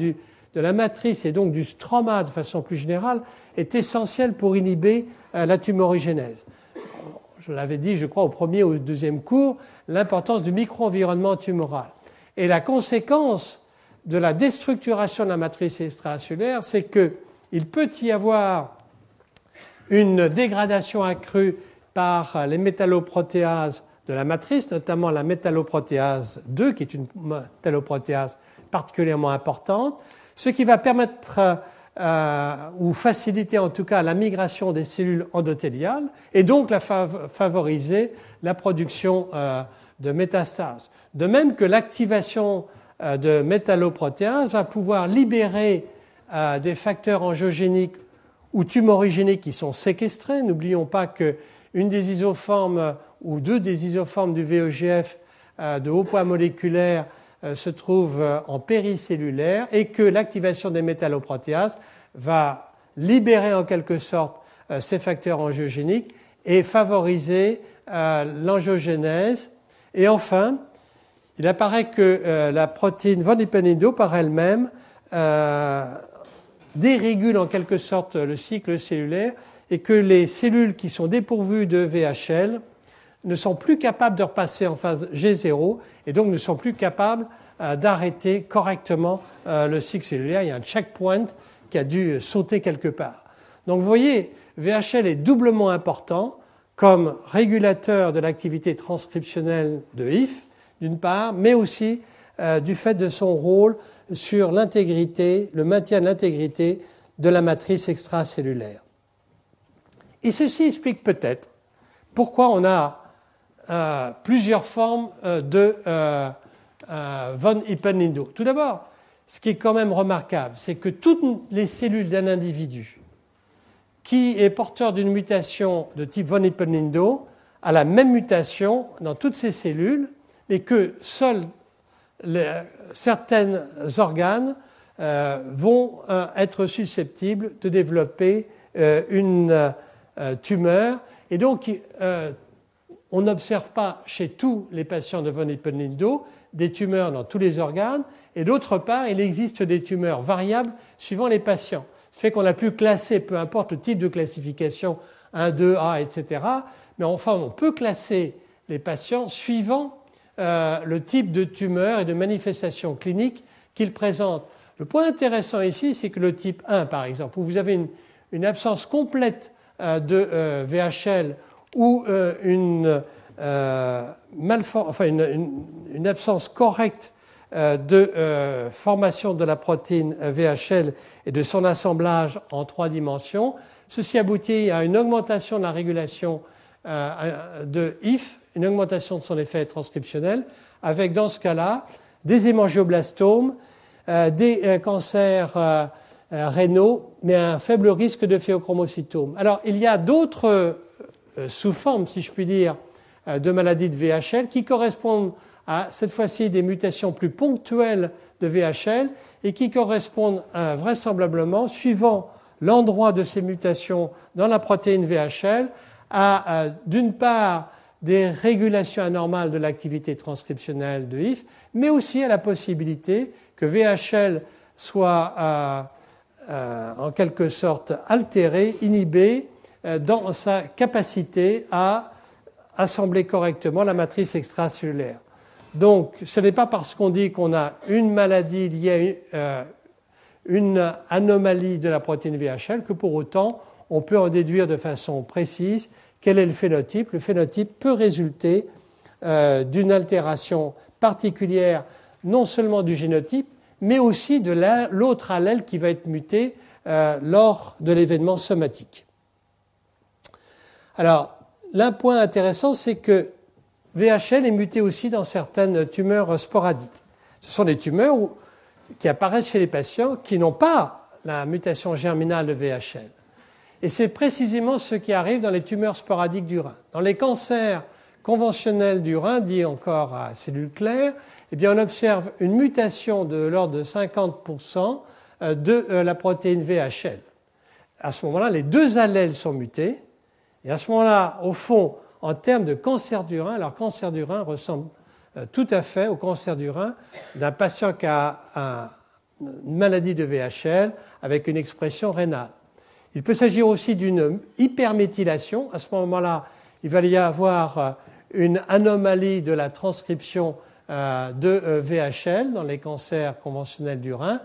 de la matrice et donc du stroma de façon plus générale est essentiel pour inhiber la tumorigénèse. Je l'avais dit, je crois, au premier ou au deuxième cours, l'importance du micro-environnement tumoral. Et la conséquence de la déstructuration de la matrice extracellulaire, c'est qu'il peut y avoir une dégradation accrue par les métalloprotéases de la matrice, notamment la métalloprotéase 2, qui est une métalloprotéase particulièrement importante, ce qui va permettre euh, ou faciliter en tout cas la migration des cellules endothéliales et donc la favoriser la production euh, de métastases. De même que l'activation euh, de métalloprotéases va pouvoir libérer euh, des facteurs angiogéniques ou tumorigéniques qui sont séquestrés. N'oublions pas qu'une des isoformes ou deux des isoformes du VEGF euh, de haut poids moléculaire se trouve en péricellulaire et que l'activation des métalloprotéases va libérer en quelque sorte ces facteurs angiogéniques et favoriser l'angiogénèse. Et enfin, il apparaît que euh, la protéine von Hippenindo par elle-même euh, dérégule en quelque sorte le cycle cellulaire et que les cellules qui sont dépourvues de VHL ne sont plus capables de repasser en phase G0 et donc ne sont plus capables euh, d'arrêter correctement le cycle cellulaire. Il y a un checkpoint qui a dû sauter quelque part. Donc vous voyez, VHL est doublement important comme régulateur de l'activité transcriptionnelle de HIF, d'une part, mais aussi euh, du fait de son rôle sur l'intégrité, le maintien de l'intégrité de la matrice extracellulaire. Et ceci explique peut-être pourquoi on a euh, plusieurs formes euh, de von Hippel-Lindau. Tout d'abord, ce qui est quand même remarquable, c'est que toutes les cellules d'un individu qui est porteur d'une mutation de type von Hippel-Lindau a la même mutation dans toutes ces cellules, mais que seul certains organes vont être susceptibles de développer une tumeur. Et donc, on n'observe pas chez tous les patients de von Hippel-Lindau des tumeurs dans tous les organes, et d'autre part, il existe des tumeurs variables suivant les patients. Ce fait qu'on a pu classer, peu importe le type de classification, 1, 2, A, etc., mais enfin, on peut classer les patients suivant euh, le type de tumeur et de manifestation clinique qu'ils présentent. Le point intéressant ici, c'est que le type 1, par exemple, où vous avez une, absence complète euh, de euh, VHL ou une, enfin une, absence correcte de formation de la protéine VHL et de son assemblage en trois dimensions, ceci aboutit à une augmentation de la régulation de IF, une augmentation de son effet transcriptionnel, avec dans ce cas-là des hémangioblastomes, euh, des euh, cancers euh, rénaux, mais un faible risque de phéochromocytome. Alors, il y a d'autres sous-formes, si je puis dire, de maladies de VHL qui correspondent à cette fois-ci des mutations plus ponctuelles de VHL et qui correspondent vraisemblablement, suivant l'endroit de ces mutations dans la protéine VHL, à d'une part des régulations anormales de l'activité transcriptionnelle de HIF, mais aussi à la possibilité que VHL soit euh, euh, en quelque sorte altéré, inhibé euh, dans sa capacité à assembler correctement la matrice extracellulaire. Donc, ce n'est pas parce qu'on dit qu'on a une maladie liée à une anomalie de la protéine VHL que pour autant on peut en déduire de façon précise quel est le phénotype Le phénotype peut résulter euh, d'une altération particulière non seulement du génotype, mais aussi de l'autre allèle qui va être muté euh, lors de l'événement somatique. Alors, l'un point intéressant, c'est que VHL est muté aussi dans certaines tumeurs sporadiques. Ce sont des tumeurs qui apparaissent chez les patients qui n'ont pas la mutation germinale de VHL. Et c'est précisément ce qui arrive dans les tumeurs sporadiques du rein. Dans les cancers conventionnels du rein, dit encore à cellules claires, eh bien, on observe une mutation de l'ordre de 50% euh, de euh, la protéine VHL. À ce moment-là, les deux allèles sont mutés. Et à ce moment-là, au fond, en termes de cancer du rein, alors cancer du rein ressemble euh, tout à fait au cancer du rein d'un patient qui a une maladie de VHL avec une expression rénale. Il peut s'agir aussi d'une hyperméthylation. À ce moment-là, il va y avoir euh, une anomalie de la transcription euh, de VHL dans les cancers conventionnels du rein.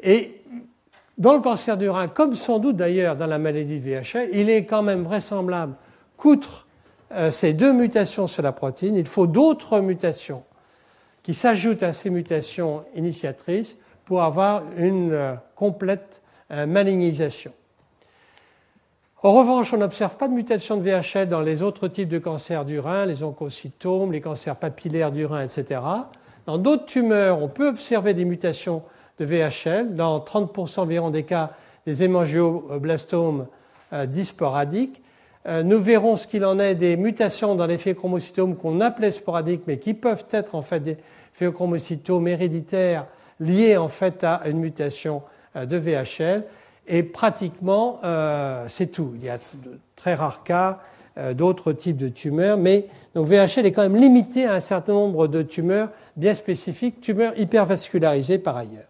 Et dans le cancer du rein, comme sans doute d'ailleurs dans la maladie de VHL, il est quand même vraisemblable qu'outre ces deux mutations sur la protéine, il faut d'autres mutations qui s'ajoutent à ces mutations initiatrices pour avoir une complète malignisation. En revanche, on n'observe pas de mutation de VHL dans les autres types de cancers du rein, les oncocytomes, les cancers papillaires du rein, etc. Dans d'autres tumeurs, on peut observer des mutations de VHL, dans 30% environ des cas des hémangioblastomes euh, disporadiques. Euh, nous verrons ce qu'il en est des mutations dans les phéochromocytomes qu'on appelait sporadiques, mais qui peuvent être en fait des phéochromocytomes héréditaires liés en fait à une mutation euh, de VHL. Et pratiquement, euh, c'est tout. Il y a de très rares cas d'autres types de tumeurs, mais donc VHL est quand même limité à un certain nombre de tumeurs bien spécifiques, tumeurs hypervascularisées par ailleurs.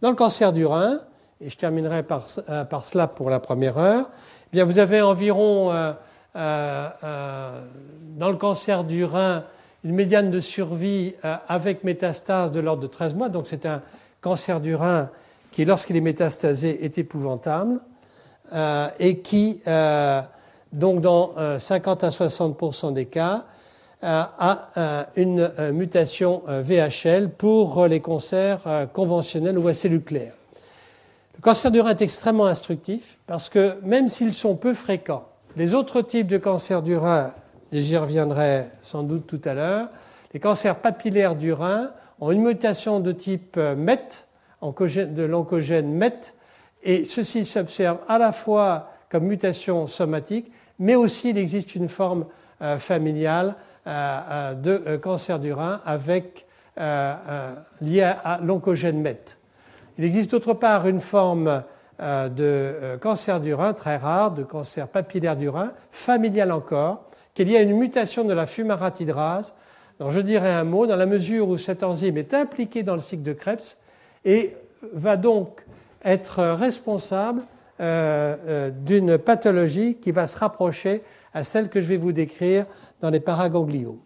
Dans le cancer du rein, et je terminerai par, euh, cela pour la première heure, eh bien vous avez environ euh, euh, dans le cancer du rein une médiane de survie avec métastase de l'ordre de 13 mois, donc c'est un cancer du rein qui, lorsqu'il est métastasé, est épouvantable euh, et qui, euh, donc dans 50 euh, à 60% des cas, euh, a euh, une mutation VHL pour les cancers conventionnels ou à. Le cancer du rein est extrêmement instructif parce que même s'ils sont peu fréquents, les autres types de cancers du rein, et j'y reviendrai sans doute tout à l'heure, les cancers papillaires du rein ont une mutation de type MET, de l'oncogène MET, et ceci s'observe à la fois comme mutation somatique, mais aussi il existe une forme euh, familiale euh, euh, de cancer du rein avec liée à, l'oncogène MET. Il existe d'autre part une forme de cancer du rein très rare, de cancer papillaire du rein, familial encore, qui est liée à une mutation de la fumaratidrase alors je dirais un mot dans la mesure où cette enzyme est impliquée dans le cycle de Krebs et va donc être responsable euh, euh, d'une pathologie qui va se rapprocher à celle que je vais vous décrire dans les paragangliomes.